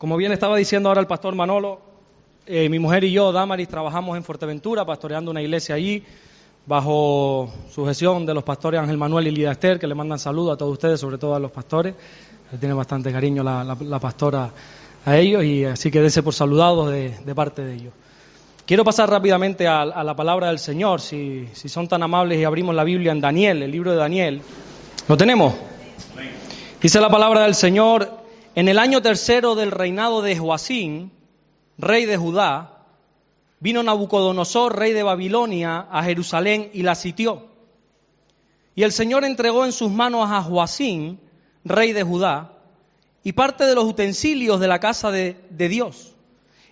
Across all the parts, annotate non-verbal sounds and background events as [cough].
Como bien estaba diciendo ahora el pastor Manolo, eh, mi mujer y yo, Damaris, trabajamos en Fuerteventura, pastoreando una iglesia allí, bajo sujeción de los pastores Ángel Manuel y Lidia Esther, que le mandan saludos a todos ustedes, sobre todo a los pastores. Le tiene bastante cariño la, pastora a ellos, y así que dense por saludados de, parte de ellos. Quiero pasar rápidamente a, a la palabra del Señor, si, si, son tan amables y abrimos la Biblia en Daniel, el libro de Daniel. ¿Lo tenemos? Dice la palabra del Señor, en el año tercero del reinado de Joacín, rey de Judá, vino Nabucodonosor, rey de Babilonia, a Jerusalén y la sitió. Y el Señor entregó en sus manos a Joacín, rey de Judá, y parte de los utensilios de la casa de, Dios,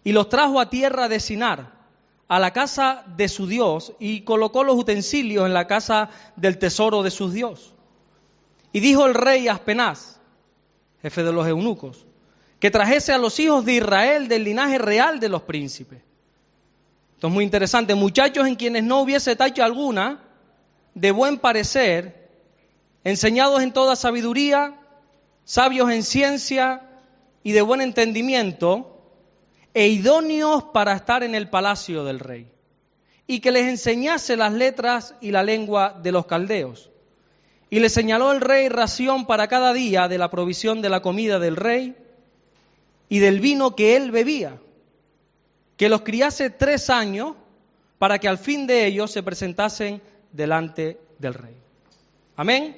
y los trajo a tierra de Sinar, a la casa de su Dios, y colocó los utensilios en la casa del tesoro de su Dios. Y dijo el rey Aspenaz, jefe de los eunucos, que trajese a los hijos de Israel del linaje real de los príncipes. Esto es muy interesante. Muchachos en quienes no hubiese tacha alguna, de buen parecer, enseñados en toda sabiduría, sabios en ciencia y de buen entendimiento, e idóneos para estar en el palacio del rey, y que les enseñase las letras y la lengua de los caldeos. Y le señaló el rey ración para cada día de la provisión de la comida del rey y del vino que él bebía, que los criase tres años para que al fin de ellos se presentasen delante del rey. Amén.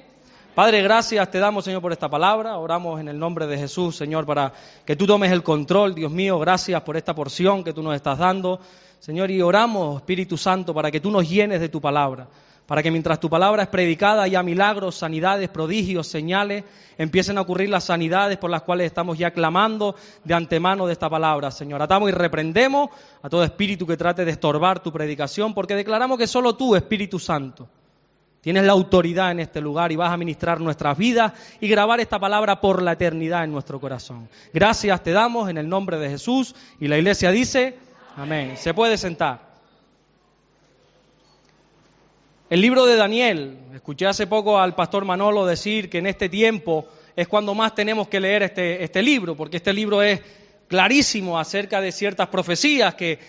Padre, gracias te damos, Señor, por esta palabra. Oramos en el nombre de Jesús, Señor, para que tú tomes el control, Dios mío. Gracias por esta porción que tú nos estás dando. Señor, y oramos, Espíritu Santo, para que tú nos llenes de tu palabra para que mientras tu palabra es predicada haya milagros, sanidades, prodigios, señales, empiecen a ocurrir las sanidades por las cuales estamos ya clamando de antemano de esta palabra, Señor. Atamos y reprendemos a todo espíritu que trate de estorbar tu predicación, porque declaramos que solo tú, Espíritu Santo, tienes la autoridad en este lugar y vas a ministrar nuestras vidas y grabar esta palabra por la eternidad en nuestro corazón. Gracias te damos en el nombre de Jesús y la iglesia dice, amén. Se puede sentar. El libro de Daniel, escuché hace poco al pastor Manolo decir que en este tiempo es cuando más tenemos que leer este, este libro, porque este libro es clarísimo acerca de ciertas profecías que,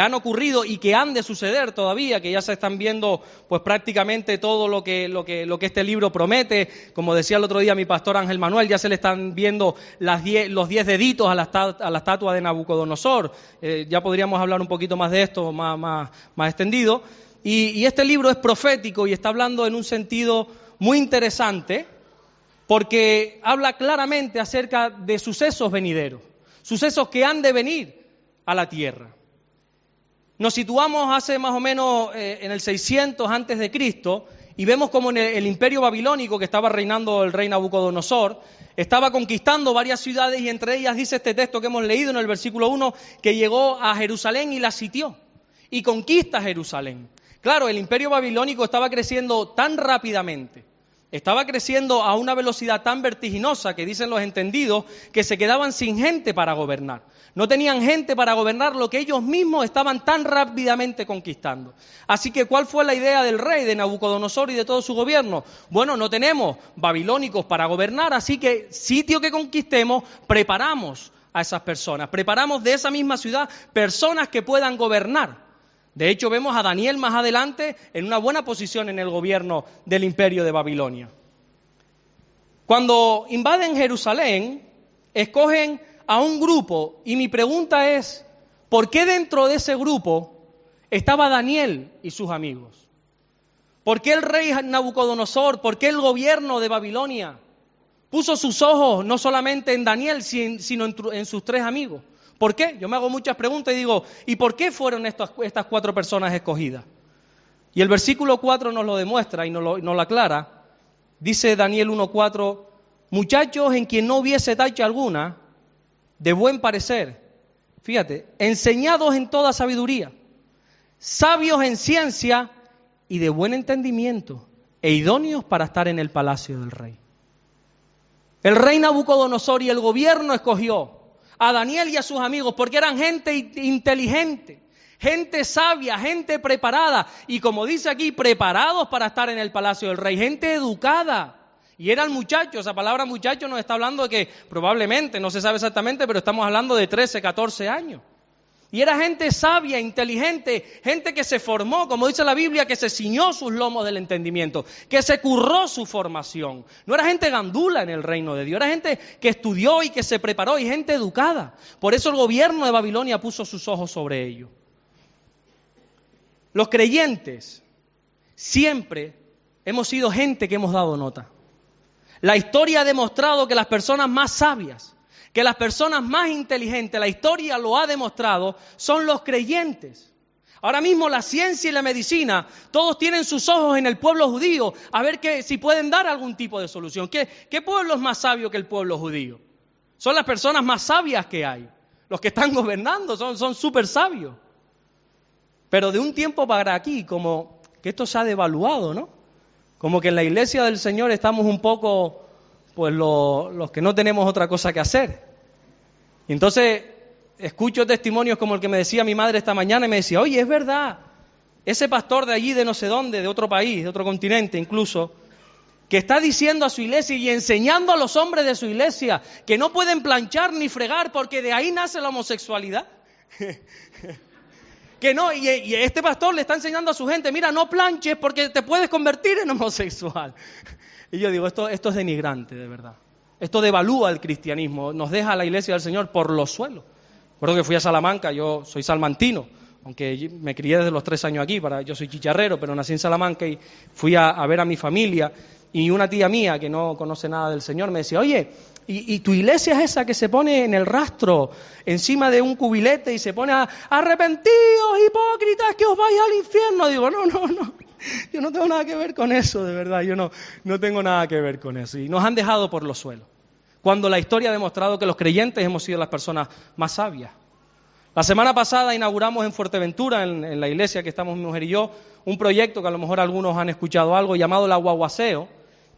han ocurrido y que han de suceder todavía, que ya se están viendo pues prácticamente todo lo que, lo que, lo que este libro promete. Como decía el otro día mi pastor Ángel Manuel, ya se le están viendo las los diez deditos a la, estatua de Nabucodonosor. Eh, ya podríamos hablar un poquito más de esto, más extendido. Y, este libro es profético y está hablando en un sentido muy interesante porque habla claramente acerca de sucesos venideros, sucesos que han de venir a la tierra. Nos situamos hace más o menos eh, en el 600 antes de Cristo y vemos como en el, imperio babilónico que estaba reinando el rey Nabucodonosor estaba conquistando varias ciudades y entre ellas dice este texto que hemos leído en el versículo 1 que llegó a Jerusalén y la sitió y conquista Jerusalén. Claro, el imperio babilónico estaba creciendo tan rápidamente, estaba creciendo a una velocidad tan vertiginosa que dicen los entendidos que se quedaban sin gente para gobernar. No tenían gente para gobernar lo que ellos mismos estaban tan rápidamente conquistando. Así que, ¿cuál fue la idea del rey de Nabucodonosor y de todo su gobierno? Bueno, no tenemos babilónicos para gobernar, así que sitio que conquistemos, preparamos a esas personas, preparamos de esa misma ciudad personas que puedan gobernar. De hecho, vemos a Daniel más adelante en una buena posición en el gobierno del imperio de Babilonia. Cuando invaden Jerusalén, escogen a un grupo y mi pregunta es, ¿por qué dentro de ese grupo estaba Daniel y sus amigos? ¿Por qué el rey Nabucodonosor, por qué el gobierno de Babilonia puso sus ojos no solamente en Daniel, sino en, sus tres amigos? ¿Por qué? Yo me hago muchas preguntas y digo, ¿y por qué fueron estas, cuatro personas escogidas? Y el versículo 4 nos lo demuestra y nos lo, nos lo aclara. Dice Daniel 1.4, muchachos en quien no hubiese tacha alguna, de buen parecer, fíjate, enseñados en toda sabiduría, sabios en ciencia y de buen entendimiento, e idóneos para estar en el palacio del rey. El rey Nabucodonosor y el gobierno escogió a Daniel y a sus amigos, porque eran gente inteligente, gente sabia, gente preparada, y como dice aquí, preparados para estar en el palacio del rey, gente educada Y era el muchacho, esa palabra muchacho nos está hablando de que probablemente, no se sabe exactamente, pero estamos hablando de 13, 14 años. Y era gente sabia, inteligente, gente que se formó, como dice la Biblia, que se ciñó sus lomos del entendimiento, que se curró su formación. No era gente gandula en el reino de Dios, era gente que estudió y que se preparó y gente educada. Por eso el gobierno de Babilonia puso sus ojos sobre ellos. Los creyentes siempre hemos sido gente que hemos dado nota. La historia ha demostrado que las personas más sabias, que las personas más inteligentes, la historia lo ha demostrado, son los creyentes. Ahora mismo la ciencia y la medicina, todos tienen sus ojos en el pueblo judío a ver que, si pueden dar algún tipo de solución. ¿Qué, ¿Qué pueblo es más sabio que el pueblo judío? Son las personas más sabias que hay. Los que están [laughs] gobernando son súper sabios. Pero de un tiempo para aquí, como que esto se ha devaluado, ¿no? Como que en la iglesia del Señor estamos un poco, pues los que no tenemos otra cosa que hacer. Y entonces escucho testimonios como el que me decía mi madre esta mañana y me decía, oye, es verdad, ese pastor de allí, de no sé dónde, de otro país, de otro continente incluso, que está diciendo a su iglesia y enseñando a los hombres de su iglesia que no pueden planchar ni fregar porque de ahí nace la homosexualidad. [laughs] que no, y, este pastor le está enseñando a su gente, mira, no planches porque te puedes convertir en homosexual. [laughs] Y yo digo, esto, esto es denigrante, de verdad. Esto devalúa el cristianismo, nos deja a la iglesia del Señor por los suelos. Recuerdo que fui a Salamanca, yo soy salmantino, aunque me crié desde los tres años aquí, para, yo soy chicharrero, pero nací en Salamanca y fui a, ver a mi familia. Y una tía mía que no conoce nada del Señor me decía, oye, ¿y, tu iglesia es esa que se pone en el rastro, encima de un cubilete y se pone a arrepentidos, hipócritas, que os vais al infierno? Digo, no, no, no. [laughs] Yo no tengo nada que ver con eso, de verdad, yo no, no tengo nada que ver con eso. Y nos han dejado por los suelos. Cuando la historia ha demostrado que los creyentes hemos sido las personas más sabias. La semana pasada inauguramos en Fuerteventura, en, la iglesia que estamos mi mujer y yo, un proyecto que a lo mejor algunos han escuchado algo llamado la guaguaseo,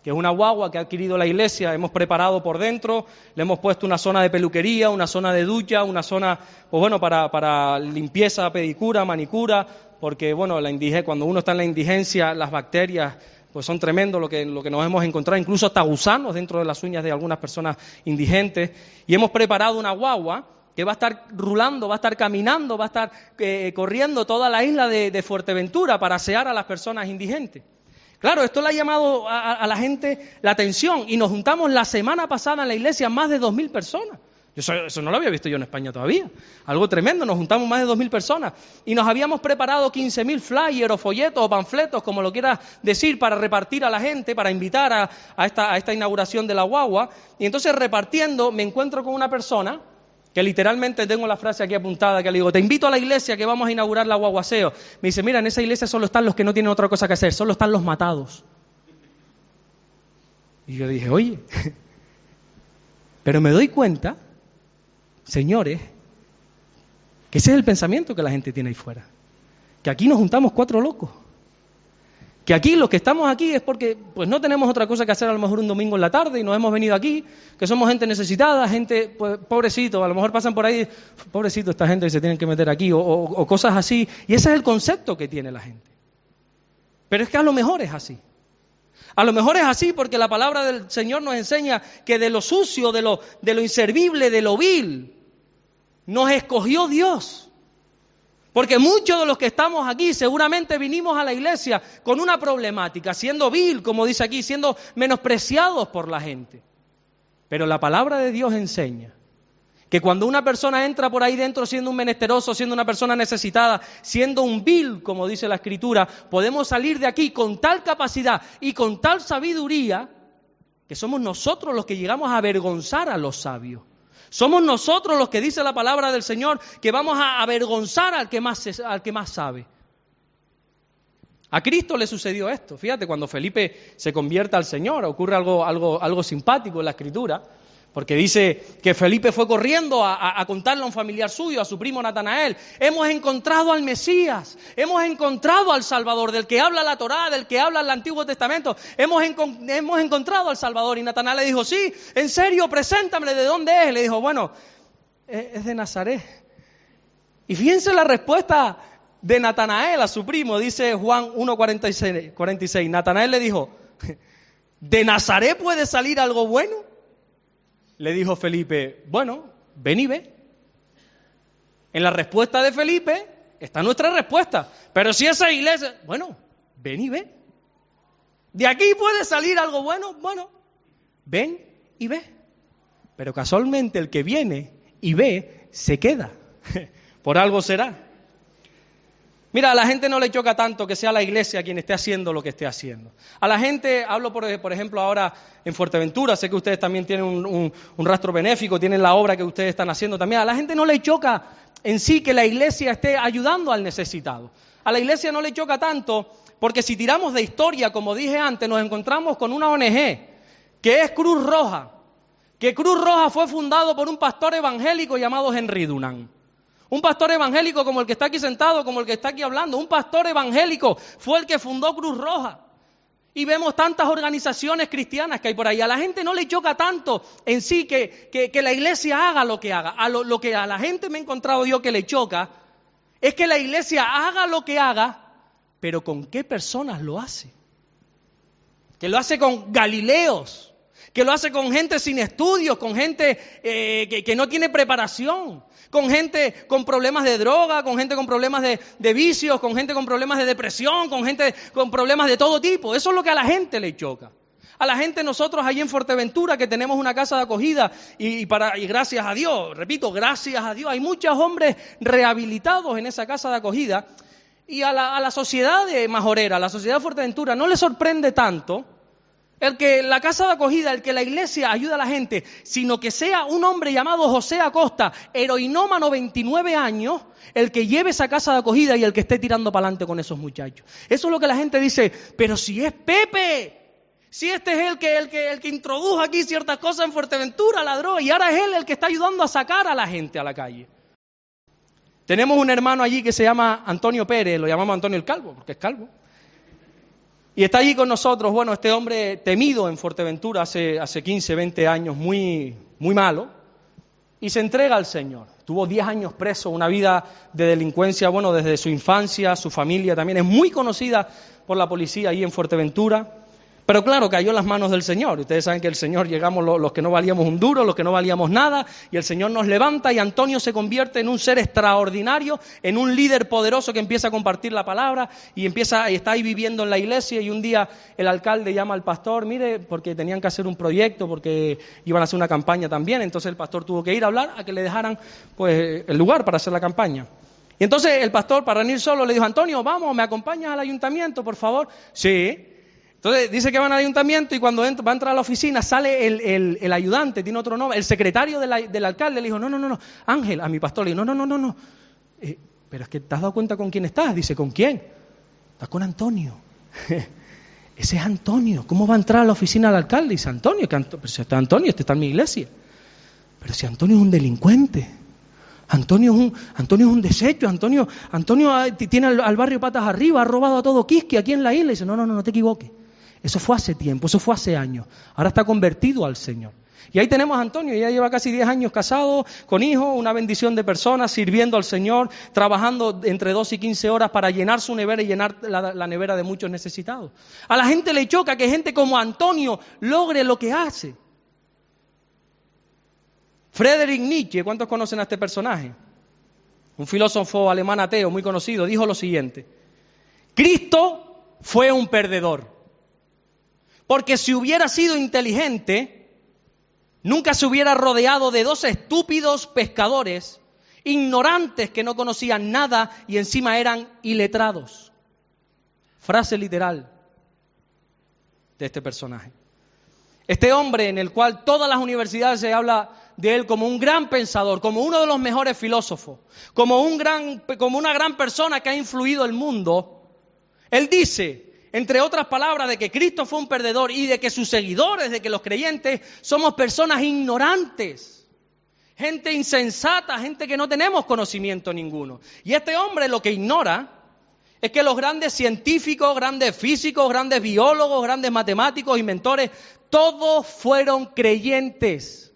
es una guagua que ha adquirido la iglesia, hemos preparado por dentro, le hemos puesto una zona de peluquería, una zona de ducha, una zona, pues bueno, para, limpieza, pedicura, manicura, porque bueno, la cuando uno está en la indigencia, las bacterias pues son tremendos lo que, nos hemos encontrado, incluso hasta gusanos dentro de las uñas de algunas personas indigentes. Y hemos preparado una guagua que va a estar rulando, va a estar caminando, va a estar eh, corriendo toda la isla de, Fuerteventura para asear a las personas indigentes. Claro, esto le ha llamado a, a, la gente la atención y nos juntamos la semana pasada en la iglesia más de dos mil personas. Eso, no lo había visto yo en España todavía. Algo tremendo, nos juntamos más de 2.000 personas y nos habíamos preparado 15.000 flyers o folletos o panfletos, como lo quieras decir, para repartir a la gente, para invitar a, esta, a esta inauguración de la guagua. Y entonces repartiendo me encuentro con una persona que literalmente tengo la frase aquí apuntada, que le digo, te invito a la iglesia que vamos a inaugurar la guaguaseo. Me dice, mira, en esa iglesia solo están los que no tienen otra cosa que hacer, solo están los matados. Y yo dije, oye, [laughs] pero me doy cuenta señores, que ese es el pensamiento que la gente tiene ahí fuera. Que aquí nos juntamos cuatro locos. Que aquí los que estamos aquí es porque pues no tenemos otra cosa que hacer a lo mejor un domingo en la tarde y nos hemos venido aquí, que somos gente necesitada, gente, pues pobrecito, a lo mejor pasan por ahí, pobrecito esta gente que se tienen que meter aquí, o, o cosas así. Y ese es el concepto que tiene la gente. Pero es que a lo mejor es así. A lo mejor es así porque la palabra del Señor nos enseña que de lo sucio, de lo, de lo inservible, de lo vil, nos escogió Dios. Porque muchos de los que estamos aquí seguramente vinimos a la iglesia con una problemática, siendo vil, como dice aquí, siendo menospreciados por la gente. Pero la palabra de Dios enseña que cuando una persona entra por ahí dentro siendo un menesteroso, siendo una persona necesitada, siendo un vil, como dice la Escritura, podemos salir de aquí con tal capacidad y con tal sabiduría que somos nosotros los que llegamos a avergonzar a los sabios. Somos nosotros los que dice la palabra del Señor que vamos a avergonzar al que más, al que más sabe. A Cristo le sucedió esto. Fíjate, cuando Felipe se convierte al Señor, ocurre algo, algo, algo simpático en la Escritura. Porque dice que Felipe fue corriendo a, contarle a un familiar suyo, a su primo Natanael, hemos encontrado al Mesías, hemos encontrado al Salvador, del que habla la Torá, del que habla el Antiguo Testamento, hemos, hemos encontrado al Salvador. Y Natanael le dijo, sí, en serio, preséntame, ¿de dónde es? Le dijo, bueno, es de Nazaret. Y fíjense la respuesta de Natanael a su primo, dice Juan 1.46. Natanael le dijo, ¿De Nazaret puede salir algo bueno? Le dijo Felipe, bueno, ven y ve. En la respuesta de Felipe está nuestra respuesta. Pero si esa iglesia, bueno, ven y ve. ¿De aquí puede salir algo bueno? Bueno, ven y ve. Pero casualmente el que viene y ve se queda. [laughs] Por algo será. Mira, a la gente no le choca tanto que sea la iglesia quien esté haciendo lo que esté haciendo. A la gente, hablo por, ejemplo ahora en Fuerteventura, sé que ustedes también tienen un, rastro benéfico, tienen la obra que ustedes están haciendo también. A la gente no le choca en sí que la iglesia esté ayudando al necesitado. A la iglesia no le choca tanto porque si tiramos de historia, como dije antes, nos encontramos con una ONG que es Cruz Roja, que Cruz Roja fue fundado por un pastor evangélico llamado Henry Dunan. Un pastor evangélico como el que está aquí sentado, como el que está aquí hablando. Un pastor evangélico fue el que fundó Cruz Roja. Y vemos tantas organizaciones cristianas que hay por ahí. A la gente no le choca tanto en sí que, que, la iglesia haga lo que haga. A lo, que a la gente me he encontrado yo que le choca es que la iglesia haga lo que haga, pero con qué personas lo hace. Que lo hace con Galileos, que lo hace con gente sin estudios, con gente eh, que, no tiene preparación, con gente con problemas de droga, con gente con problemas de, vicios, con gente con problemas de depresión, con gente con problemas de todo tipo. Eso es lo que a la gente le choca. A la gente nosotros allí en Fuerteventura que tenemos una casa de acogida y, para, y gracias a Dios, repito, gracias a Dios, hay muchos hombres rehabilitados en esa casa de acogida y a la, a la sociedad de Majorera, a la sociedad de Fuerteventura no le sorprende tanto el que la casa de acogida, el que la iglesia ayuda a la gente, sino que sea un hombre llamado José Acosta, heroinómano 29 años, el que lleve esa casa de acogida y el que esté tirando para adelante con esos muchachos. Eso es lo que la gente dice, pero si es Pepe, si este es el que, el que, el que introdujo aquí ciertas cosas en Fuerteventura, la y ahora es él el que está ayudando a sacar a la gente a la calle. Tenemos un hermano allí que se llama Antonio Pérez, lo llamamos Antonio el Calvo, porque es calvo. Y está allí con nosotros, bueno, este hombre temido en Fuerteventura hace, hace 15, 20 años, muy, muy malo, y se entrega al Señor. Tuvo 10 años preso, una vida de delincuencia, bueno, desde su infancia, su familia también es muy conocida por la policía ahí en Fuerteventura. Pero claro, cayó en las manos del Señor. Ustedes saben que el Señor llegamos los, que no valíamos un duro, los que no valíamos nada, y el Señor nos levanta y Antonio se convierte en un ser extraordinario, en un líder poderoso que empieza a compartir la palabra y empieza, y está ahí viviendo en la iglesia y un día el alcalde llama al pastor, mire, porque tenían que hacer un proyecto, porque iban a hacer una campaña también, entonces el pastor tuvo que ir a hablar a que le dejaran pues el lugar para hacer la campaña. Y entonces el pastor, para venir solo, le dijo, Antonio, vamos, ¿me acompañas al ayuntamiento, por favor? Sí. Entonces dice que van al ayuntamiento y cuando va a entrar a la oficina sale el, ayudante, tiene otro nombre, el secretario del alcalde le dijo, no, no, no, no, Ángel, a mi pastor le dijo, no, no, no, no, no. Eh, pero es que te has dado cuenta con quién estás. Dice, ¿con quién? Estás con Antonio. [laughs] Ese es Antonio. ¿Cómo va a entrar a la oficina del alcalde? Dice, Antonio, que Antonio, si está Antonio, este está en mi iglesia. Pero si Antonio es un delincuente. Antonio es un, Antonio es un desecho, Antonio, Antonio ah, tiene al, barrio patas arriba, ha robado a todo Quisque aquí en la isla. dice, no, no, no, no te equivoques. Eso fue hace tiempo, eso fue hace años. Ahora está convertido al Señor. Y ahí tenemos a Antonio, ya lleva casi 10 años casado, con hijos, una bendición de personas, sirviendo al Señor, trabajando entre 2 y 15 horas para llenar su nevera y llenar la, la, nevera de muchos necesitados. A la gente le choca que gente como Antonio logre lo que hace. Friedrich Nietzsche, ¿cuántos conocen a este personaje? Un filósofo alemán ateo muy conocido, dijo lo siguiente, Cristo fue un perdedor. Porque si hubiera sido inteligente, nunca se hubiera rodeado de dos estúpidos pescadores, ignorantes que no conocían nada y encima eran iletrados. Frase literal de este personaje. Este hombre en el cual todas las universidades se habla de él como un gran pensador, como uno de los mejores filósofos, como, un gran, como una gran persona que ha influido el mundo, él dice, entre otras palabras, de que Cristo fue un perdedor y de que sus seguidores, de que los creyentes somos personas ignorantes, gente insensata, gente que no tenemos conocimiento ninguno. Y este hombre lo que ignora es que los grandes científicos, grandes físicos, grandes biólogos, grandes matemáticos, inventores, todos fueron creyentes.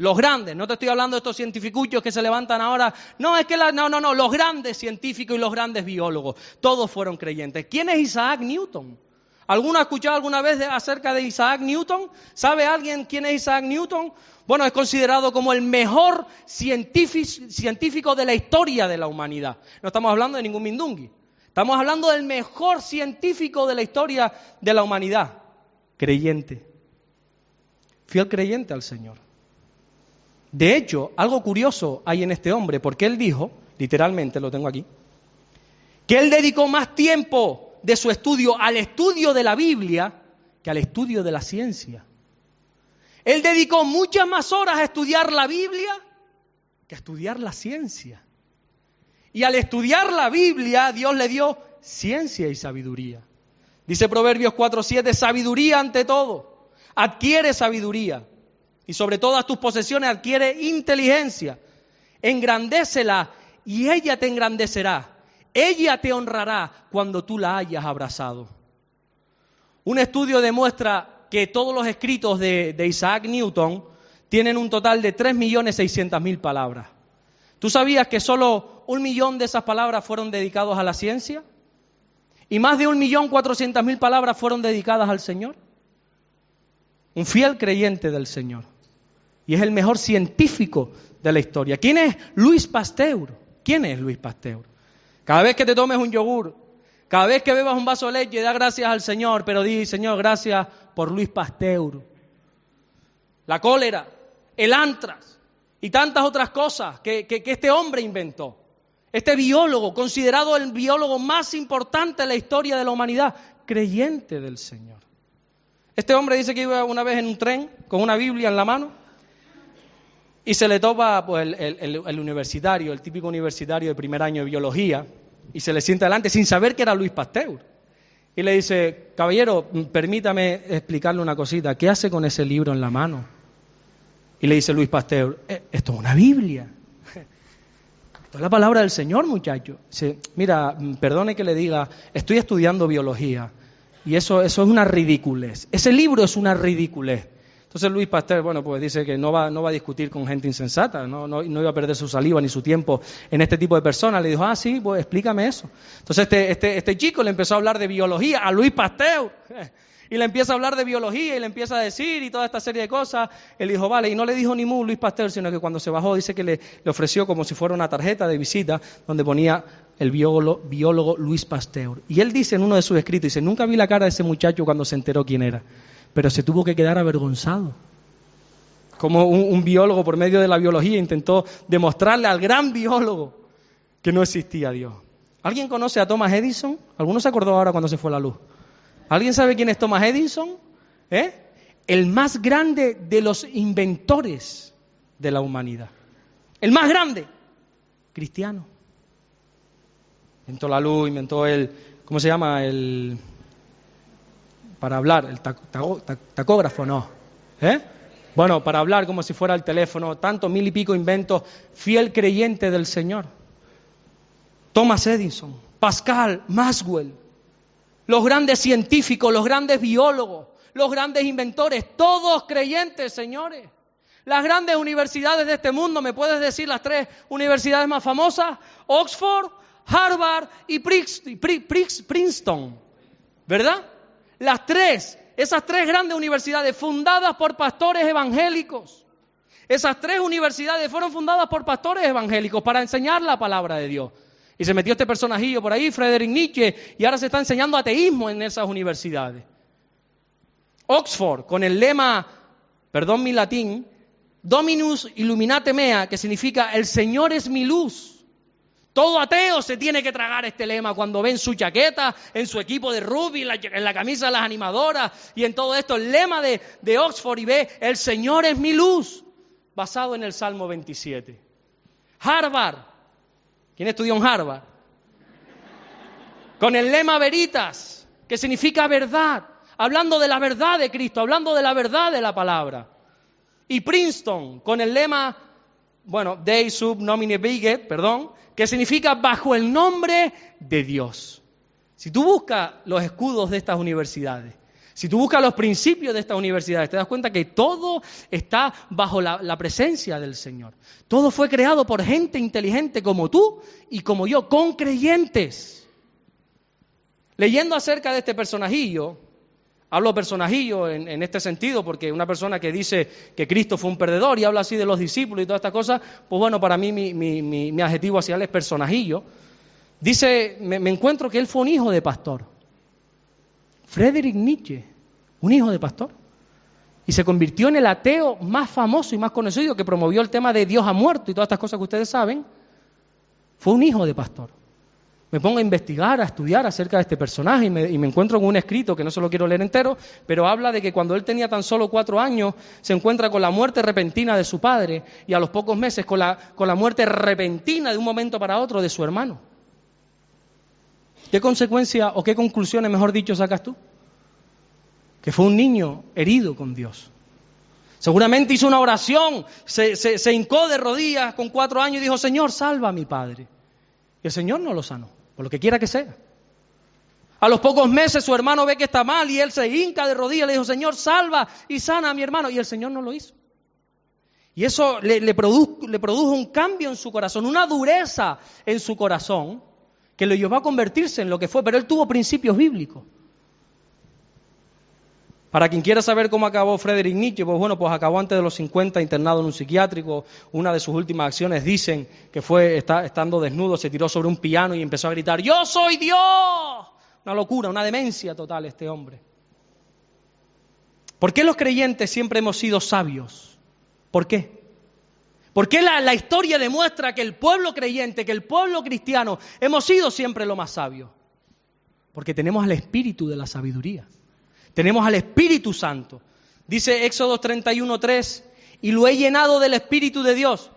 Los grandes, no te estoy hablando de estos científicos que se levantan ahora. No, es que la, no, no, no, los grandes científicos y los grandes biólogos, todos fueron creyentes. ¿Quién es Isaac Newton? ¿Alguno ha escuchado alguna vez acerca de Isaac Newton? ¿Sabe alguien quién es Isaac Newton? Bueno, es considerado como el mejor científico de la historia de la humanidad. No estamos hablando de ningún mindungui. Estamos hablando del mejor científico de la historia de la humanidad. Creyente. Fiel creyente al Señor. De hecho, algo curioso hay en este hombre, porque él dijo, literalmente lo tengo aquí, que él dedicó más tiempo de su estudio al estudio de la Biblia que al estudio de la ciencia. Él dedicó muchas más horas a estudiar la Biblia que a estudiar la ciencia. Y al estudiar la Biblia, Dios le dio ciencia y sabiduría. Dice Proverbios 4:7, sabiduría ante todo. Adquiere sabiduría. Y sobre todas tus posesiones adquiere inteligencia. Engrandécela y ella te engrandecerá. Ella te honrará cuando tú la hayas abrazado. Un estudio demuestra que todos los escritos de, Isaac Newton tienen un total de 3.600.000 palabras. ¿Tú sabías que solo un millón de esas palabras fueron dedicadas a la ciencia? ¿Y más de un millón cuatrocientas mil palabras fueron dedicadas al Señor? Un fiel creyente del Señor. Y es el mejor científico de la historia. ¿Quién es Luis Pasteur? ¿Quién es Luis Pasteur? Cada vez que te tomes un yogur, cada vez que bebas un vaso de leche, da gracias al Señor, pero di, Señor, gracias por Luis Pasteur. La cólera, el antras y tantas otras cosas que, que este hombre inventó. Este biólogo, considerado el biólogo más importante de la historia de la humanidad, creyente del Señor. Este hombre dice que iba una vez en un tren con una Biblia en la mano y se le topa pues, el, universitario, el típico universitario de primer año de biología, y se le sienta delante sin saber que era Luis Pasteur. Y le dice, caballero, permítame explicarle una cosita, ¿qué hace con ese libro en la mano? Y le dice Luis Pasteur, eh, esto es una Biblia. [laughs] Esto es la palabra del Señor, muchacho. mira, perdone que le diga, estoy estudiando biología. Y eso, eso es una ridiculez. Ese libro es una ridiculez. Entonces Luis Pasteur, bueno, pues dice que no va, no va a discutir con gente insensata, no, no, no, iba a perder su saliva ni su tiempo en este tipo de personas. Le dijo, ah, sí, pues explícame eso. Entonces este, este, este chico le empezó a hablar de biología a Luis Pasteur. Y le empieza a hablar de biología y le empieza a decir y toda esta serie de cosas. Él dijo, vale, y no le dijo ni mu Luis Pasteur, sino que cuando se bajó dice que le, ofreció como si fuera una tarjeta de visita donde ponía el biólogo, Luis Pasteur. Y él dice en uno de sus escritos, dice, nunca vi la cara de ese muchacho cuando se enteró quién era pero se tuvo que quedar avergonzado. Como un, biólogo por medio de la biología intentó demostrarle al gran biólogo que no existía Dios. ¿Alguien conoce a Thomas Edison? ¿Alguno se acordó ahora cuando se fue la luz? ¿Alguien sabe quién es Thomas Edison? ¿Eh? El más grande de los inventores de la humanidad. El más grande, cristiano. Inventó la luz, inventó el, ¿cómo se llama? El, para hablar, el tacógrafo no. ¿Eh? Bueno, para hablar como si fuera el teléfono, tanto mil y pico inventos, fiel creyente del Señor. Thomas Edison, Pascal, Maxwell, los grandes científicos, los grandes biólogos, los grandes inventores, todos creyentes, señores. Las grandes universidades de este mundo, ¿me puedes decir las tres universidades más famosas? Oxford, Harvard y Princeton, ¿verdad? Las tres, esas tres grandes universidades fundadas por pastores evangélicos. Esas tres universidades fueron fundadas por pastores evangélicos para enseñar la palabra de Dios. Y se metió este personajillo por ahí, Friedrich Nietzsche, y ahora se está enseñando ateísmo en esas universidades. Oxford, con el lema, perdón mi latín, Dominus Illuminate Mea, que significa el Señor es mi luz. Todo ateo se tiene que tragar este lema cuando ven su chaqueta, en su equipo de rugby, en la, camisa de las animadoras y en todo esto. El lema de Oxford y ve, el Señor es mi luz, basado en el Salmo 27. Harvard, ¿quién estudió en Harvard? Con el lema Veritas, que significa verdad, hablando de la verdad de Cristo, hablando de la verdad de la palabra. Y Princeton, con el lema, bueno, Dei sub nomine viget, perdón, que significa bajo el nombre de Dios. Si tú buscas los escudos de estas universidades, si tú buscas los principios de estas universidades, te das cuenta que todo está bajo la, presencia del Señor. Todo fue creado por gente inteligente como tú y como yo, con creyentes. Leyendo acerca de este personajillo, Hablo personajillo en, este sentido, porque una persona que dice que Cristo fue un perdedor y habla así de los discípulos y todas estas cosas, pues bueno, para mí mi, adjetivo hacia él es personajillo. Dice, me, me, encuentro que él fue un hijo de pastor. Friedrich Nietzsche, un hijo de pastor. Y se convirtió en el ateo más famoso y más conocido que promovió el tema de Dios ha muerto y todas estas cosas que ustedes saben. Fue un hijo de pastor me pongo a investigar, a estudiar acerca de este personaje y me, encuentro con un escrito que no se lo quiero leer entero, pero habla de que cuando él tenía tan solo cuatro años se encuentra con la muerte repentina de su padre y a los pocos meses con la, con la muerte repentina de un momento para otro de su hermano. ¿Qué consecuencia o qué conclusiones, mejor dicho, sacas tú? Que fue un niño herido con Dios. Seguramente hizo una oración, se, hincó de rodillas con cuatro años y dijo, Señor, salva a mi padre. Y el Señor no lo sanó por lo que quiera que sea. A los pocos meses su hermano ve que está mal y él se hinca de rodillas y le dijo, Señor, salva y sana a mi hermano. Y el Señor no lo hizo. Y eso le, le produjo un cambio en su corazón, una dureza en su corazón que lo llevó a convertirse en lo que fue. Pero él tuvo principios bíblicos. Para quien quiera saber cómo acabó Friedrich Nietzsche, pues bueno, pues acabó antes de los 50 internado en un psiquiátrico. Una de sus últimas acciones dicen que fue estando desnudo, se tiró sobre un piano y empezó a gritar, ¡Yo soy Dios! Una locura, una demencia total este hombre. ¿Por qué los creyentes siempre hemos sido sabios? ¿Por qué? ¿Por qué la, la historia demuestra que el pueblo creyente, que el pueblo cristiano, hemos sido siempre lo más sabio? Porque tenemos al espíritu de la sabiduría. Tenemos al Espíritu Santo. Dice Éxodo 31.3, y lo he llenado del Espíritu de Dios,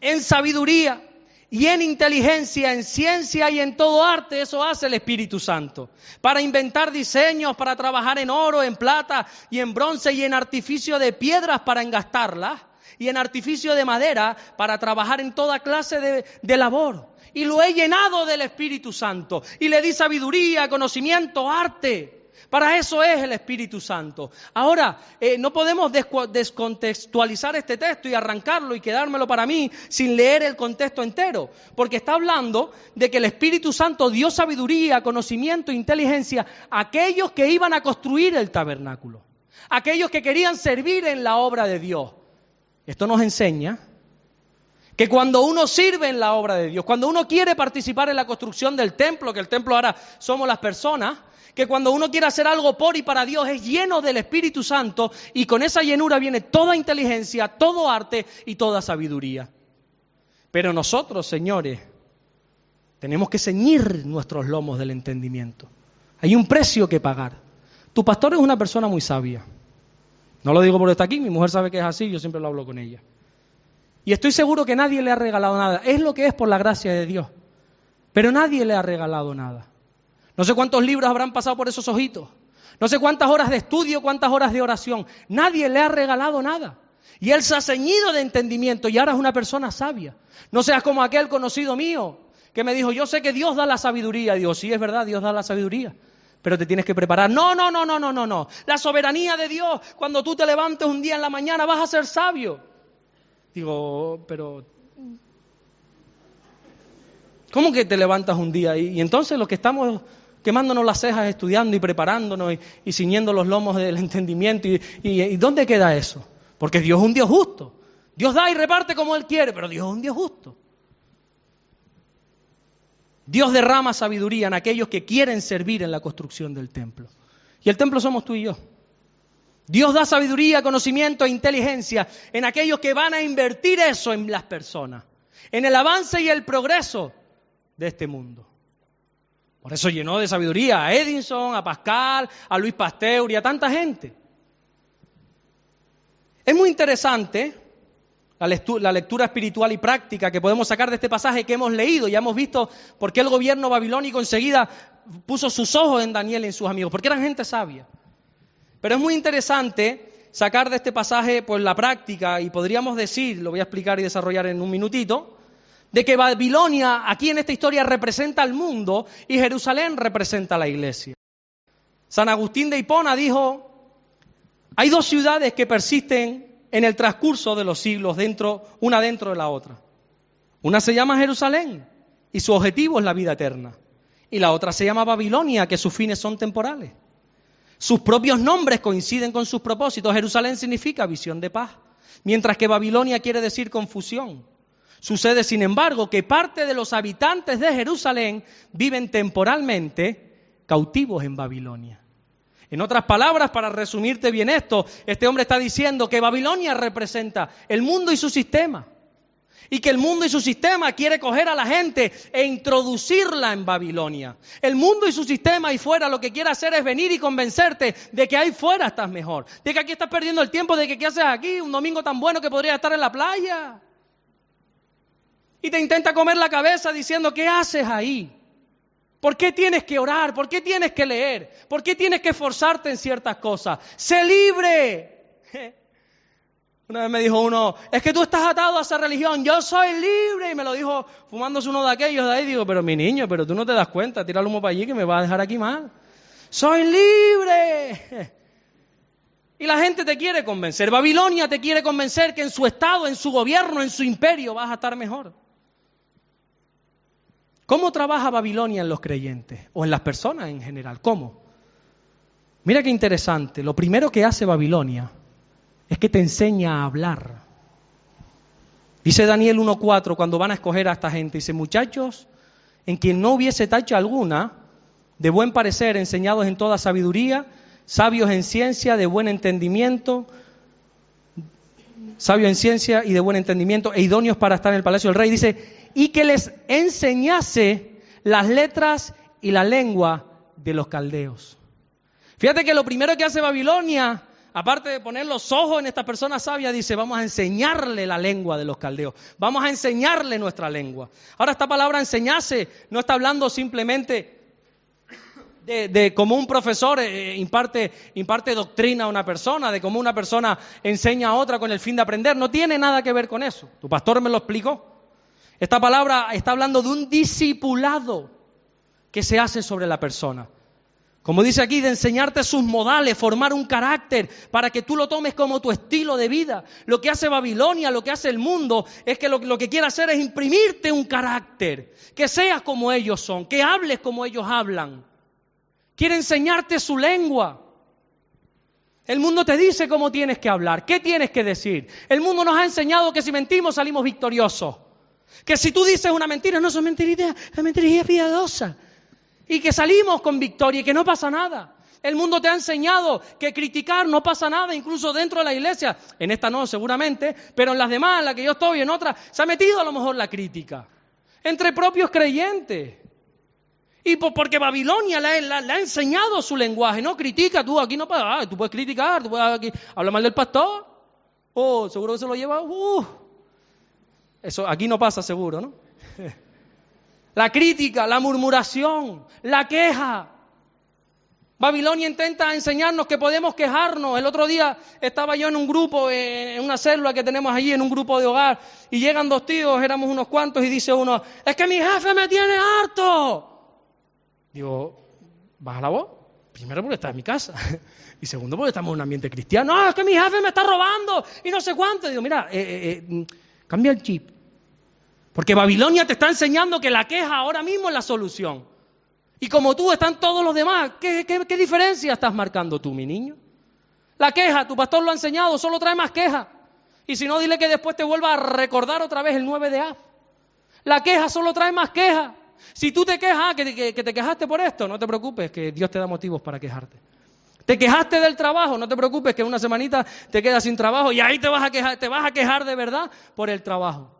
en sabiduría y en inteligencia, en ciencia y en todo arte, eso hace el Espíritu Santo. Para inventar diseños, para trabajar en oro, en plata y en bronce y en artificio de piedras para engastarlas y en artificio de madera para trabajar en toda clase de, labor. Y lo he llenado del Espíritu Santo y le di sabiduría, conocimiento, arte. Para eso es el Espíritu Santo. Ahora, eh, no podemos descontextualizar este texto y arrancarlo y quedármelo para mí sin leer el contexto entero, porque está hablando de que el Espíritu Santo dio sabiduría, conocimiento, inteligencia a aquellos que iban a construir el tabernáculo, aquellos que querían servir en la obra de Dios. Esto nos enseña que cuando uno sirve en la obra de Dios, cuando uno quiere participar en la construcción del templo, que el templo ahora somos las personas, que cuando uno quiere hacer algo por y para Dios es lleno del Espíritu Santo y con esa llenura viene toda inteligencia, todo arte y toda sabiduría. Pero nosotros, señores, tenemos que ceñir nuestros lomos del entendimiento. Hay un precio que pagar. Tu pastor es una persona muy sabia. No lo digo por estar aquí, mi mujer sabe que es así, yo siempre lo hablo con ella. Y estoy seguro que nadie le ha regalado nada. Es lo que es por la gracia de Dios. Pero nadie le ha regalado nada. No sé cuántos libros habrán pasado por esos ojitos. No sé cuántas horas de estudio, cuántas horas de oración. Nadie le ha regalado nada. Y él se ha ceñido de entendimiento y ahora es una persona sabia. No seas como aquel conocido mío que me dijo, yo sé que Dios da la sabiduría. Y digo, sí, es verdad, Dios da la sabiduría. Pero te tienes que preparar. No, no, no, no, no, no, no. La soberanía de Dios, cuando tú te levantes un día en la mañana vas a ser sabio. Digo, pero ¿Cómo que te levantas un día? Y, y entonces los que estamos quemándonos las cejas estudiando y preparándonos y, ciñendo los lomos del entendimiento. Y, y, dónde queda eso? Porque Dios es un Dios justo. Dios da y reparte como Él quiere, pero Dios es un Dios justo. Dios derrama sabiduría en aquellos que quieren servir en la construcción del templo. Y el templo somos tú y yo. Dios da sabiduría, conocimiento e inteligencia en aquellos que van a invertir eso en las personas, en el avance y el progreso de este mundo. Por eso llenó de sabiduría a Edison, a Pascal, a Luis Pasteur y a tanta gente. Es muy interesante la lectura, espiritual y práctica que podemos sacar de este pasaje que hemos leído. Ya hemos visto por qué el gobierno babilónico enseguida puso sus ojos en Daniel y en sus amigos, porque eran gente sabia. Pero es muy interesante sacar de este pasaje pues, la práctica y podríamos decir, lo voy a explicar y desarrollar en un minutito, de que Babilonia aquí en esta historia representa al mundo y Jerusalén representa a la iglesia. San Agustín de Hipona dijo, hay dos ciudades que persisten en el transcurso de los siglos, dentro, una dentro de la otra. Una se llama Jerusalén y su objetivo es la vida eterna. Y la otra se llama Babilonia, que sus fines son temporales. Sus propios nombres coinciden con sus propósitos. Jerusalén significa visión de paz, mientras que Babilonia quiere decir confusión. Sucede, sin embargo, que parte de los habitantes de Jerusalén viven temporalmente cautivos en Babilonia. En otras palabras, para resumirte bien esto, este hombre está diciendo que Babilonia representa el mundo y su sistema y que el mundo y su sistema quiere coger a la gente e introducirla en Babilonia. El mundo y su sistema ahí fuera lo que quiere hacer es venir y convencerte de que ahí fuera estás mejor, de que aquí estás perdiendo el tiempo, de que qué haces aquí un domingo tan bueno que podrías estar en la playa. Y te intenta comer la cabeza diciendo, ¿qué haces ahí? ¿Por qué tienes que orar? ¿Por qué tienes que leer? ¿Por qué tienes que esforzarte en ciertas cosas? ¡Sé libre! Una vez me dijo uno, es que tú estás atado a esa religión, yo soy libre. Y me lo dijo fumándose uno de aquellos de ahí. Digo, pero mi niño, pero tú no te das cuenta, tira el humo para allí que me va a dejar aquí mal. Soy libre. Y la gente te quiere convencer. Babilonia te quiere convencer que en su estado, en su gobierno, en su imperio vas a estar mejor. ¿Cómo trabaja Babilonia en los creyentes o en las personas en general? ¿Cómo? Mira qué interesante. Lo primero que hace Babilonia es que te enseña a hablar. Dice Daniel 1.4 cuando van a escoger a esta gente, dice, muchachos, en quien no hubiese tacha alguna, de buen parecer, enseñados en toda sabiduría, sabios en ciencia, de buen entendimiento, sabios en ciencia y de buen entendimiento, e idóneos para estar en el palacio del rey, dice, y que les enseñase las letras y la lengua de los caldeos. Fíjate que lo primero que hace Babilonia aparte de poner los ojos en esta persona sabia, dice, vamos a enseñarle la lengua de los caldeos, vamos a enseñarle nuestra lengua. Ahora esta palabra enseñarse no está hablando simplemente de, cómo un profesor eh, imparte, imparte doctrina a una persona, de cómo una persona enseña a otra con el fin de aprender, no tiene nada que ver con eso. Tu pastor me lo explicó. Esta palabra está hablando de un discipulado que se hace sobre la persona. Como dice aquí, de enseñarte sus modales, formar un carácter para que tú lo tomes como tu estilo de vida. Lo que hace Babilonia, lo que hace el mundo, es que lo, lo, que quiere hacer es imprimirte un carácter, que seas como ellos son, que hables como ellos hablan. Quiere enseñarte su lengua. El mundo te dice cómo tienes que hablar, qué tienes que decir. El mundo nos ha enseñado que si mentimos salimos victoriosos. Que si tú dices una mentira, no es mentiría, la mentiría piadosa y que salimos con victoria y que no pasa nada. El mundo te ha enseñado que criticar no pasa nada, incluso dentro de la iglesia. En esta no, seguramente, pero en las demás, en la que yo estoy, en otras, se ha metido a lo mejor la crítica. Entre propios creyentes. Y porque Babilonia le, ha enseñado su lenguaje. No critica, tú aquí no puedes, ah, tú puedes criticar, tú puedes aquí, hablar mal del pastor. Oh, seguro que se lo lleva. Uh. Eso aquí no pasa seguro, ¿no? la crítica, la murmuración, la queja. Babilonia intenta enseñarnos que podemos quejarnos. El otro día estaba yo en un grupo, en una célula que tenemos allí, en un grupo de hogar, y llegan dos tíos, éramos unos cuantos, y dice uno, es que mi jefe me tiene harto. Digo, baja la voz. Primero porque está en mi casa. [laughs] Y segundo porque estamos en un ambiente cristiano. No, es que mi jefe me está robando y no sé cuánto. Digo, mira, eh, eh, eh, cambia el chip. Porque Babilonia te está enseñando que la queja ahora mismo es la solución. Y como tú están todos los demás, ¿qué, diferencia estás marcando tú, mi niño? La queja, tu pastor lo ha enseñado, solo trae más queja. Y si no, dile que después te vuelva a recordar otra vez el 9 de A. La queja solo trae más queja. Si tú te quejas, ah, que, te quejaste por esto, no te preocupes, que Dios te da motivos para quejarte. Te quejaste del trabajo, no te preocupes, que una semanita te quedas sin trabajo y ahí te vas a quejar, te vas a quejar de verdad por el trabajo.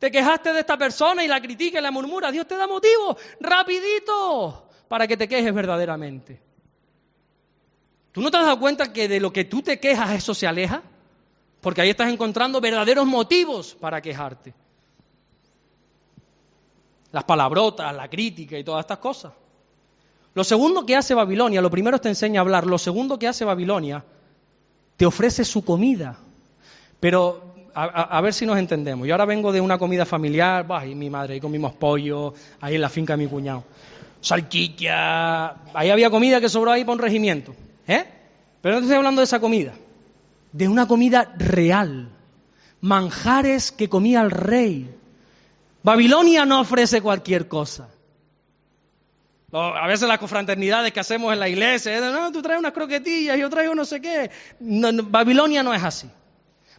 Te quejaste de esta persona y la critica y la murmura. Dios te da motivo, rapidito, para que te quejes verdaderamente. ¿Tú no te has dado cuenta que de lo que tú te quejas eso se aleja? Porque ahí estás encontrando verdaderos motivos para quejarte. Las palabrotas, la crítica y todas estas cosas. Lo segundo que hace Babilonia, lo primero te enseña a hablar, lo segundo que hace Babilonia, te ofrece su comida. Pero a, ver si nos entendemos. Yo ahora vengo de una comida familiar, bah, y mi madre, ahí comimos pollo, ahí en la finca de mi cuñado. Salchicha, ahí había comida que sobró ahí para un regimiento. ¿eh? Pero no estoy hablando de esa comida, de una comida real. Manjares que comía el rey. Babilonia no ofrece cualquier cosa. A veces las confraternidades que hacemos en la iglesia, no, tú traes unas croquetillas, yo traigo no sé qué. Babilonia no es así.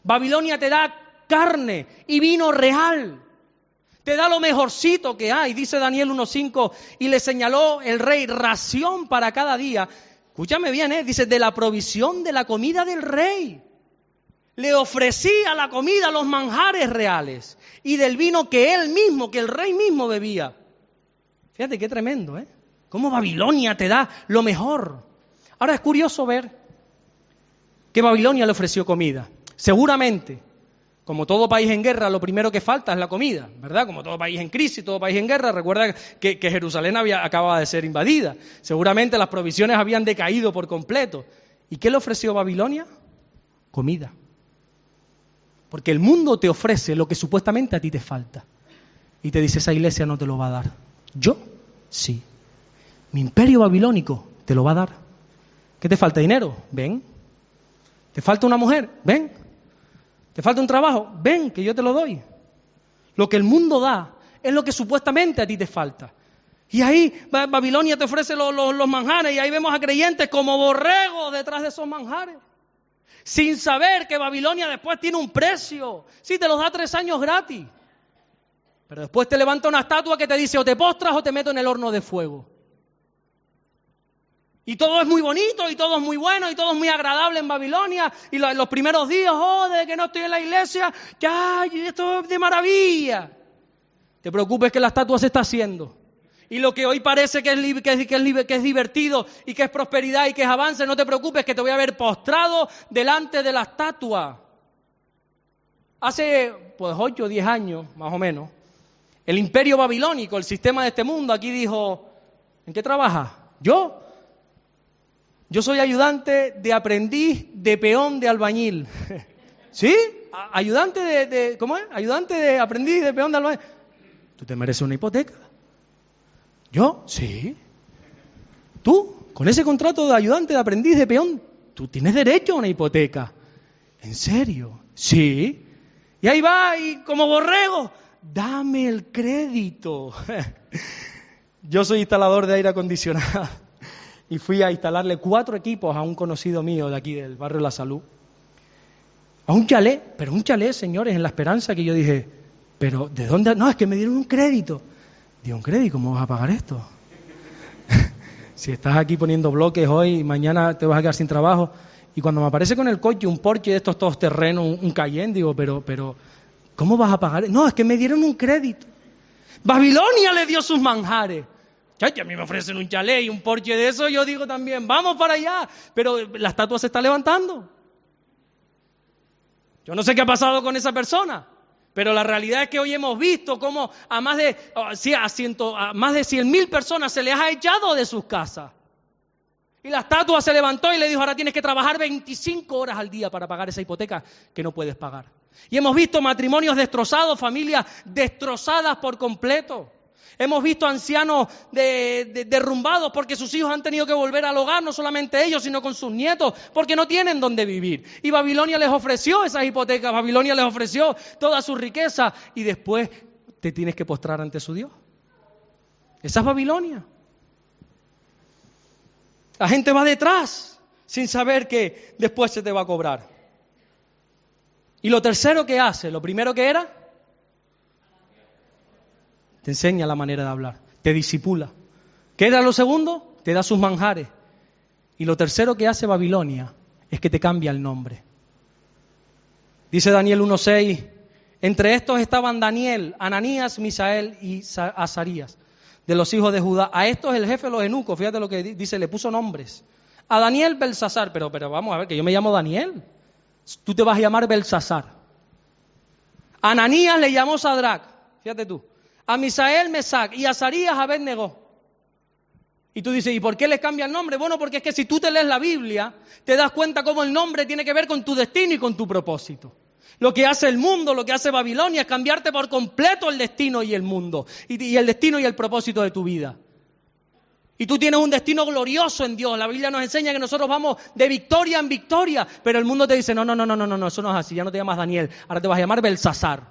Babilonia te da carne y vino real. Te da lo mejorcito que hay, dice Daniel 1.5, y le señaló el rey ración para cada día. Escúchame bien, ¿eh? dice, de la provisión de la comida del rey. Le ofrecía la comida, los manjares reales, y del vino que él mismo, que el rey mismo bebía. Fíjate qué tremendo, ¿eh? Cómo Babilonia te da lo mejor. Ahora es curioso ver que Babilonia le ofreció comida. Seguramente como todo país en guerra, lo primero que falta es la comida, ¿verdad? Como todo país en crisis, todo país en guerra, recuerda que, Jerusalén había, acababa de ser invadida. Seguramente las provisiones habían decaído por completo. ¿Y qué le ofreció Babilonia? Comida. Porque el mundo te ofrece lo que supuestamente a ti te falta. Y te dice, esa iglesia no te lo va a dar. Yo, sí. Mi imperio babilónico te lo va a dar. ¿Qué te falta? ¿Dinero? Ven. ¿Te falta una mujer? Ven. ¿Te falta un trabajo? Ven, que yo te lo doy. Lo que el mundo da es lo que supuestamente a ti te falta. Y ahí Babilonia te ofrece los, manjares y ahí vemos a creyentes como borregos detrás de esos manjares. Sin saber que Babilonia después tiene un precio. Sí, te los da tres años gratis. Pero después te levanta una estatua que te dice o te postras o te meto en el horno de fuego. Y todo es muy bonito, y todo es muy bueno, y todo es muy agradable en Babilonia. Y los primeros días, oh, desde que no estoy en la iglesia, ya, esto es de maravilla. Te preocupes que la estatua se está haciendo. Y lo que hoy parece que es, que, es, que es divertido y que es prosperidad y que es avance, no te preocupes que te voy a ver postrado delante de la estatua. Hace pues 8 o 10 años, más o menos, el imperio babilónico, el sistema de este mundo, aquí dijo, ¿en qué trabaja? ¿Yo? Yo soy ayudante de aprendiz de peón de albañil. ¿Sí? Ayudante de, ¿cómo es? Ayudante de aprendiz de peón de albañil. ¿Tú te mereces una hipoteca? ¿Yo? Sí. ¿Tú? Con ese contrato de ayudante de aprendiz de peón, tú tienes derecho a una hipoteca. ¿En serio? Sí. Y ahí va, y como borrego, dame el crédito. [laughs] Yo soy instalador de aire acondicionado y fui a instalarle cuatro equipos a un conocido mío de aquí del barrio La Salud. A un chalet, pero un chalet, señores, en la esperanza que yo dije, pero ¿de dónde? No, es que me dieron un crédito. Digo, ¿un crédito? ¿Cómo vas a pagar esto? [laughs] si estás aquí poniendo bloques hoy mañana te vas a quedar sin trabajo. Y cuando me aparece con el coche un Porsche de estos todos terrenos, un, un Cayenne, digo, pero, pero, ¿cómo vas a pagar? No, es que me dieron un crédito. Babilonia le dio sus manjares. Chacha, a mí me ofrecen un chalet y un porche de eso, yo digo también, vamos para allá. Pero la estatua se está levantando. Yo no sé qué ha pasado con esa persona, pero la realidad es que hoy hemos visto cómo a más de, oh, a, ciento, a más de 100 mil personas se les ha echado de sus casas. Y la estatua se levantó y le dijo, ahora tienes que trabajar 25 horas al día para pagar esa hipoteca que no puedes pagar. Y hemos visto matrimonios destrozados, familias destrozadas por completo. Hemos visto ancianos derrumbados porque sus hijos han tenido que volver al hogar, no solamente ellos, sino con sus nietos, porque no tienen dónde vivir. Y Babilonia les ofreció esas hipotecas, Babilonia les ofreció toda su riqueza y después te tienes que postrar ante su Dios. Esa es Babilonia. La gente va detrás sin saber que después se te va a cobrar. Y lo tercero que hace, lo primero que era, te enseña la manera de hablar, te disipula. ¿Qué era lo segundo? Te da sus manjares. Y lo tercero que hace Babilonia es que te cambia el nombre. Dice Daniel 1.6, entre estos estaban Daniel, Ananías, Misael y Azarías, de los hijos de Judá. A estos el jefe de los eunucos, fíjate lo que dice, le puso nombres. A Daniel Belsasar, pero, pero vamos a ver, que yo me llamo Daniel. Tú te vas a llamar Belsasar. Ananías le llamó Sadrach, fíjate tú a Misael Mesac y a Sarías Abednego. Y tú dices, ¿y por qué les cambia el nombre? Bueno, porque es que si tú te lees la Biblia, te das cuenta cómo el nombre tiene que ver con tu destino y con tu propósito. Lo que hace el mundo, lo que hace Babilonia es cambiarte por completo el destino y el mundo, y, el destino y el propósito de tu vida. Y tú tienes un destino glorioso en Dios. La Biblia nos enseña que nosotros vamos de victoria en victoria, pero el mundo te dice, no, no, no, no, no, no, eso no es así, ya no te llamas Daniel, ahora te vas a llamar Belsasar.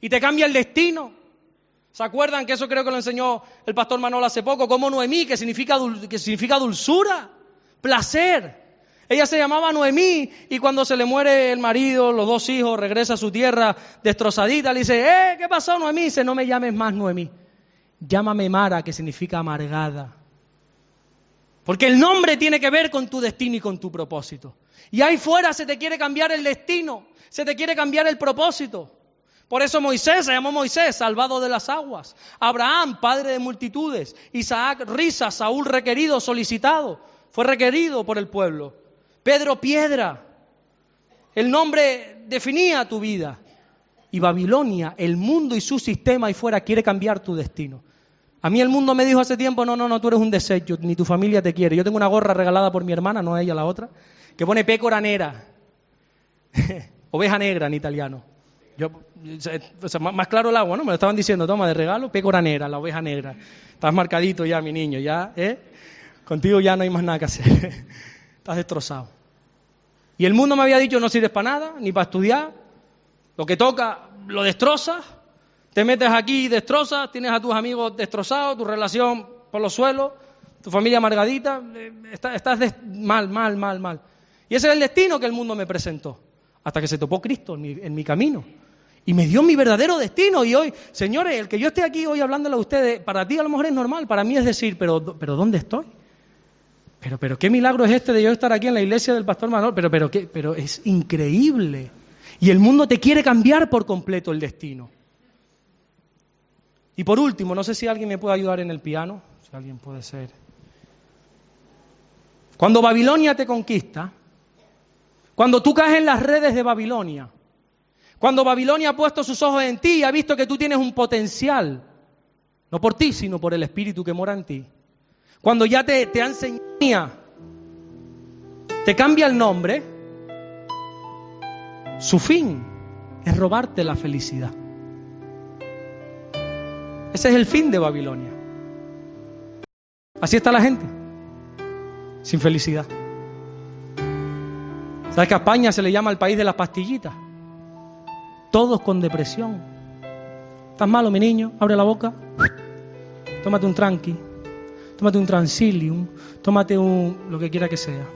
Y te cambia el destino. ¿Se acuerdan que eso creo que lo enseñó el pastor Manuel hace poco? Como Noemí, que significa, que significa dulzura, placer. Ella se llamaba Noemí y cuando se le muere el marido, los dos hijos, regresa a su tierra destrozadita, le dice, eh, ¿qué pasó Noemí? Dice, no me llames más Noemí, llámame Mara, que significa amargada. Porque el nombre tiene que ver con tu destino y con tu propósito. Y ahí fuera se te quiere cambiar el destino, se te quiere cambiar el propósito. Por eso Moisés se llamó Moisés, salvado de las aguas. Abraham, padre de multitudes. Isaac, risa. Saúl, requerido, solicitado. Fue requerido por el pueblo. Pedro Piedra. El nombre definía tu vida. Y Babilonia, el mundo y su sistema ahí fuera quiere cambiar tu destino. A mí el mundo me dijo hace tiempo, no, no, no, tú eres un desecho, ni tu familia te quiere. Yo tengo una gorra regalada por mi hermana, no a ella, la otra, que pone pecora nera, [laughs] oveja negra en italiano. Yo, más claro el agua, ¿no? Me lo estaban diciendo, toma de regalo, pecora negra, la oveja negra. Estás marcadito ya, mi niño, ya, ¿eh? Contigo ya no hay más nada que hacer. [laughs] Estás destrozado. Y el mundo me había dicho no sirves para nada, ni para estudiar. Lo que toca, lo destrozas. Te metes aquí y destrozas, tienes a tus amigos destrozados, tu relación por los suelos, tu familia amargadita. Eh, estás, mal, mal, mal, mal. Y ese es el destino que el mundo me presentó. Hasta que se topó Cristo en mi, camino. Y me dio mi verdadero destino. Y hoy, señores, el que yo esté aquí hoy hablándole a ustedes, para ti a lo mejor es normal, para mí es decir, pero, pero ¿dónde estoy? Pero, pero qué milagro es este de yo estar aquí en la iglesia del pastor Manuel, pero, pero, ¿qué? pero es increíble. Y el mundo te quiere cambiar por completo el destino. Y por último, no sé si alguien me puede ayudar en el piano, si alguien puede ser. Cuando Babilonia te conquista, cuando tú caes en las redes de Babilonia, cuando Babilonia ha puesto sus ojos en ti y ha visto que tú tienes un potencial, no por ti, sino por el Espíritu que mora en ti, cuando ya te, te te cambia el nombre, su fin es robarte la felicidad. Ese es el fin de Babilonia. Así está la gente, sin felicidad. ¿Sabes que a España se le llama el país de las pastillitas? Todos con depresión. ¿Estás malo, mi niño? Abre la boca. Tómate un tranqui tómate un transilium, tómate un lo que quiera que sea.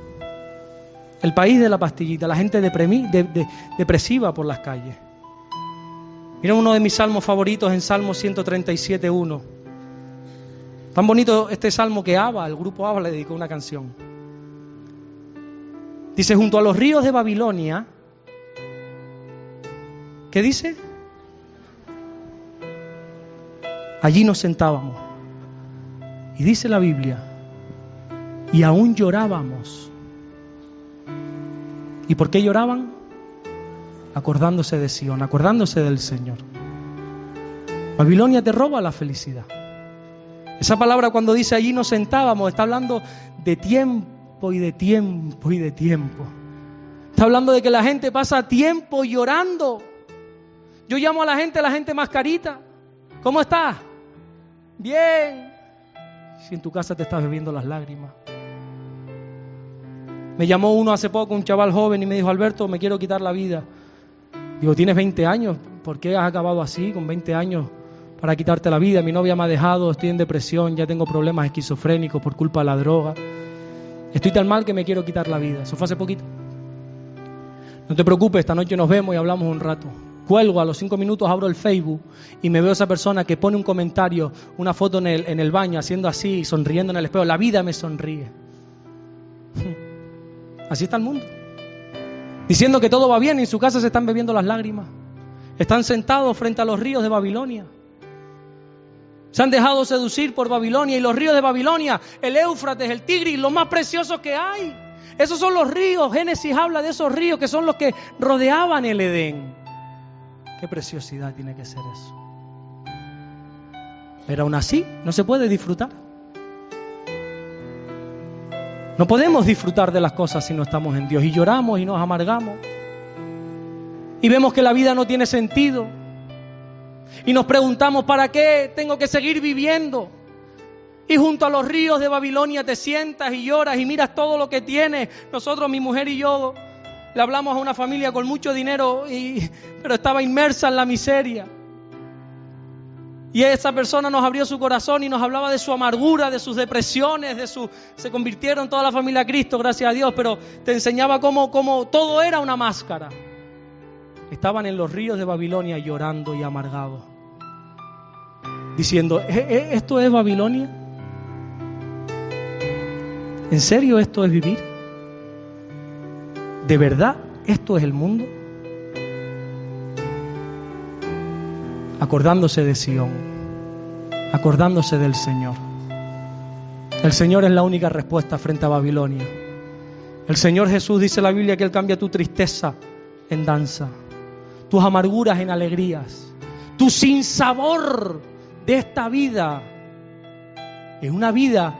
El país de la pastillita, la gente depresiva por las calles. Mira uno de mis salmos favoritos en Salmo 137.1. Tan bonito este salmo que Abba, el grupo Abba le dedicó una canción. Dice, junto a los ríos de Babilonia, ¿qué dice? Allí nos sentábamos y dice la Biblia, y aún llorábamos. ¿Y por qué lloraban? Acordándose de Sion, acordándose del Señor. Babilonia te roba la felicidad. Esa palabra cuando dice allí nos sentábamos, está hablando de tiempo y de tiempo y de tiempo. Está hablando de que la gente pasa tiempo llorando. Yo llamo a la gente, la gente mascarita. ¿Cómo está? Bien si en tu casa te estás bebiendo las lágrimas. Me llamó uno hace poco, un chaval joven, y me dijo, Alberto, me quiero quitar la vida. Digo, tienes 20 años, ¿por qué has acabado así, con 20 años, para quitarte la vida? Mi novia me ha dejado, estoy en depresión, ya tengo problemas esquizofrénicos por culpa de la droga. Estoy tan mal que me quiero quitar la vida. Eso fue hace poquito. No te preocupes, esta noche nos vemos y hablamos un rato. Cuelgo, a los cinco minutos abro el Facebook y me veo esa persona que pone un comentario, una foto en el, baño, haciendo así, sonriendo en el espejo. La vida me sonríe. [laughs] Así está el mundo. Diciendo que todo va bien y en su casa se están bebiendo las lágrimas. Están sentados frente a los ríos de Babilonia. Se han dejado seducir por Babilonia y los ríos de Babilonia, el Éufrates, el Tigris, lo más preciosos que hay. Esos son los ríos. Génesis habla de esos ríos que son los que rodeaban el Edén. Qué preciosidad tiene que ser eso. Pero aún así no se puede disfrutar. No podemos disfrutar de las cosas si no estamos en Dios y lloramos y nos amargamos. Y vemos que la vida no tiene sentido. Y nos preguntamos, ¿para qué tengo que seguir viviendo? Y junto a los ríos de Babilonia te sientas y lloras y miras todo lo que tienes. Nosotros, mi mujer y yo, le hablamos a una familia con mucho dinero, y, pero estaba inmersa en la miseria. Y esa persona nos abrió su corazón y nos hablaba de su amargura, de sus depresiones, de su se convirtieron toda la familia a Cristo, gracias a Dios, pero te enseñaba cómo, cómo todo era una máscara. Estaban en los ríos de Babilonia llorando y amargados, diciendo, ¿E, e, ¿esto es Babilonia? ¿En serio esto es vivir? ¿De verdad esto es el mundo? acordándose de Sión, acordándose del Señor. El Señor es la única respuesta frente a Babilonia. El Señor Jesús dice en la Biblia que Él cambia tu tristeza en danza, tus amarguras en alegrías, tu sinsabor de esta vida es una vida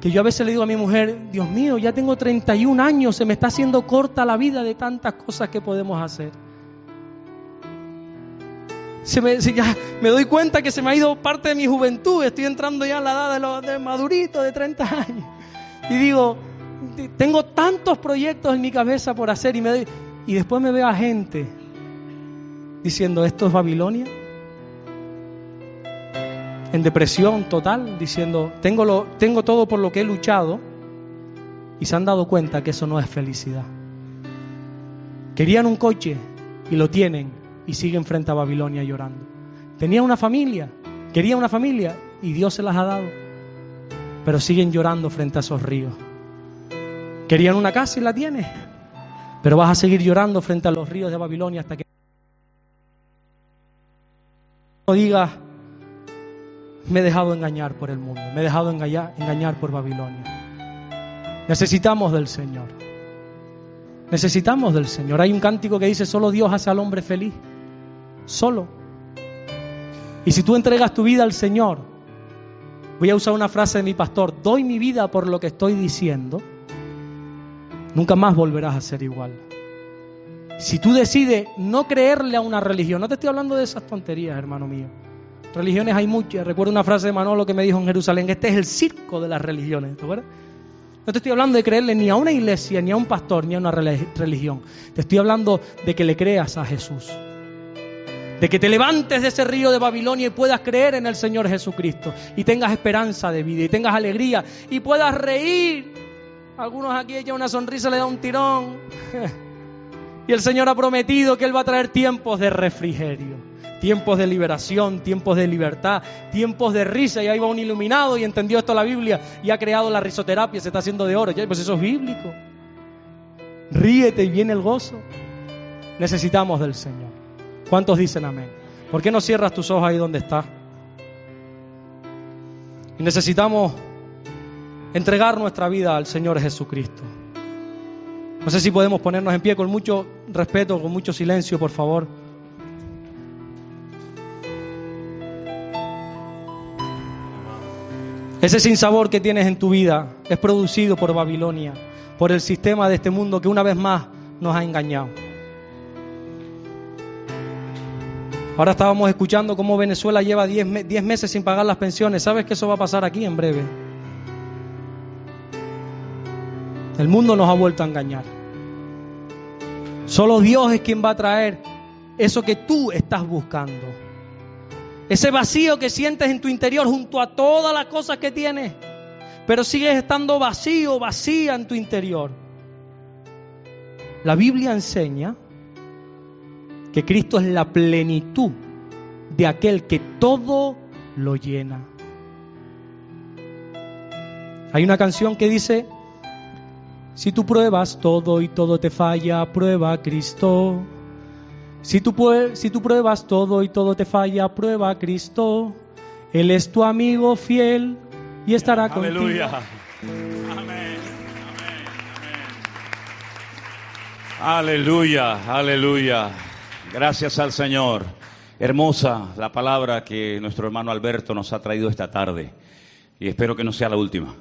que yo a veces le digo a mi mujer, Dios mío, ya tengo 31 años, se me está haciendo corta la vida de tantas cosas que podemos hacer me, ya me doy cuenta que se me ha ido parte de mi juventud, estoy entrando ya en la edad de, los, de madurito, de 30 años. Y digo, tengo tantos proyectos en mi cabeza por hacer y, me y después me veo a gente diciendo, ¿esto es Babilonia? En depresión total, diciendo, tengo, lo, tengo todo por lo que he luchado y se han dado cuenta que eso no es felicidad. Querían un coche y lo tienen y siguen frente a Babilonia llorando. Tenía una familia, quería una familia y Dios se las ha dado, pero siguen llorando frente a esos ríos. Querían una casa y la tienes, pero vas a seguir llorando frente a los ríos de Babilonia hasta que no digas, me he dejado engañar por el mundo, me he dejado engañar, engañar por Babilonia. Necesitamos del Señor. Necesitamos del Señor. Hay un cántico que dice, solo Dios hace al hombre feliz solo. Y si tú entregas tu vida al Señor, voy a usar una frase de mi pastor, doy mi vida por lo que estoy diciendo, nunca más volverás a ser igual. Si tú decides no creerle a una religión, no te estoy hablando de esas tonterías, hermano mío. Religiones hay muchas. Recuerdo una frase de Manolo que me dijo en Jerusalén, este es el circo de las religiones. ¿te acuerdas? No te estoy hablando de creerle ni a una iglesia, ni a un pastor, ni a una religión. Te estoy hablando de que le creas a Jesús de que te levantes de ese río de Babilonia y puedas creer en el Señor Jesucristo y tengas esperanza de vida y tengas alegría y puedas reír. Algunos aquí echan una sonrisa, le da un tirón. [laughs] Y el Señor ha prometido que Él va a traer tiempos de refrigerio, tiempos de liberación, tiempos de libertad, tiempos de risa. Y ahí va un iluminado y entendió esto la Biblia y ha creado la risoterapia, se está haciendo de oro. Pues eso es bíblico. Ríete y viene el gozo. Necesitamos del Señor. ¿Cuántos dicen amén? ¿Por qué no cierras tus ojos ahí donde estás? Y necesitamos entregar nuestra vida al Señor Jesucristo. No sé si podemos ponernos en pie con mucho respeto, con mucho silencio, por favor. Ese sinsabor que tienes en tu vida es producido por Babilonia, por el sistema de este mundo que una vez más nos ha engañado. Ahora estábamos escuchando cómo Venezuela lleva 10 meses sin pagar las pensiones. ¿Sabes que eso va a pasar aquí en breve? El mundo nos ha vuelto a engañar. Solo Dios es quien va a traer eso que tú estás buscando. Ese vacío que sientes en tu interior junto a todas las cosas que tienes. Pero sigues estando vacío, vacía en tu interior. La Biblia enseña que Cristo es la plenitud de aquel que todo lo llena. Hay una canción que dice, si tú pruebas todo y todo te falla, prueba a Cristo. Si tú, si tú pruebas todo y todo te falla, prueba a Cristo. Él es tu amigo fiel y estará aleluya. contigo. Amén. Aleluya, aleluya. Gracias al Señor. Hermosa la palabra que nuestro hermano Alberto nos ha traído esta tarde. Y espero que no sea la última.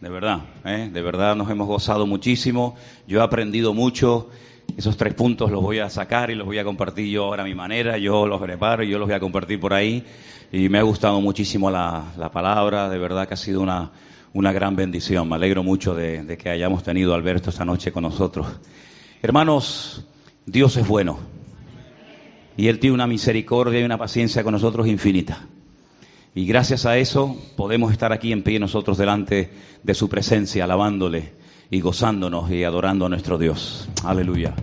De verdad, ¿eh? de verdad nos hemos gozado muchísimo. Yo he aprendido mucho. Esos tres puntos los voy a sacar y los voy a compartir yo ahora a mi manera. Yo los preparo y yo los voy a compartir por ahí. Y me ha gustado muchísimo la, palabra. De verdad que ha sido una, una gran bendición. Me alegro mucho de, de que hayamos tenido a Alberto esta noche con nosotros. Hermanos, Dios es bueno y Él tiene una misericordia y una paciencia con nosotros infinita. Y gracias a eso podemos estar aquí en pie nosotros delante de su presencia, alabándole y gozándonos y adorando a nuestro Dios. Aleluya.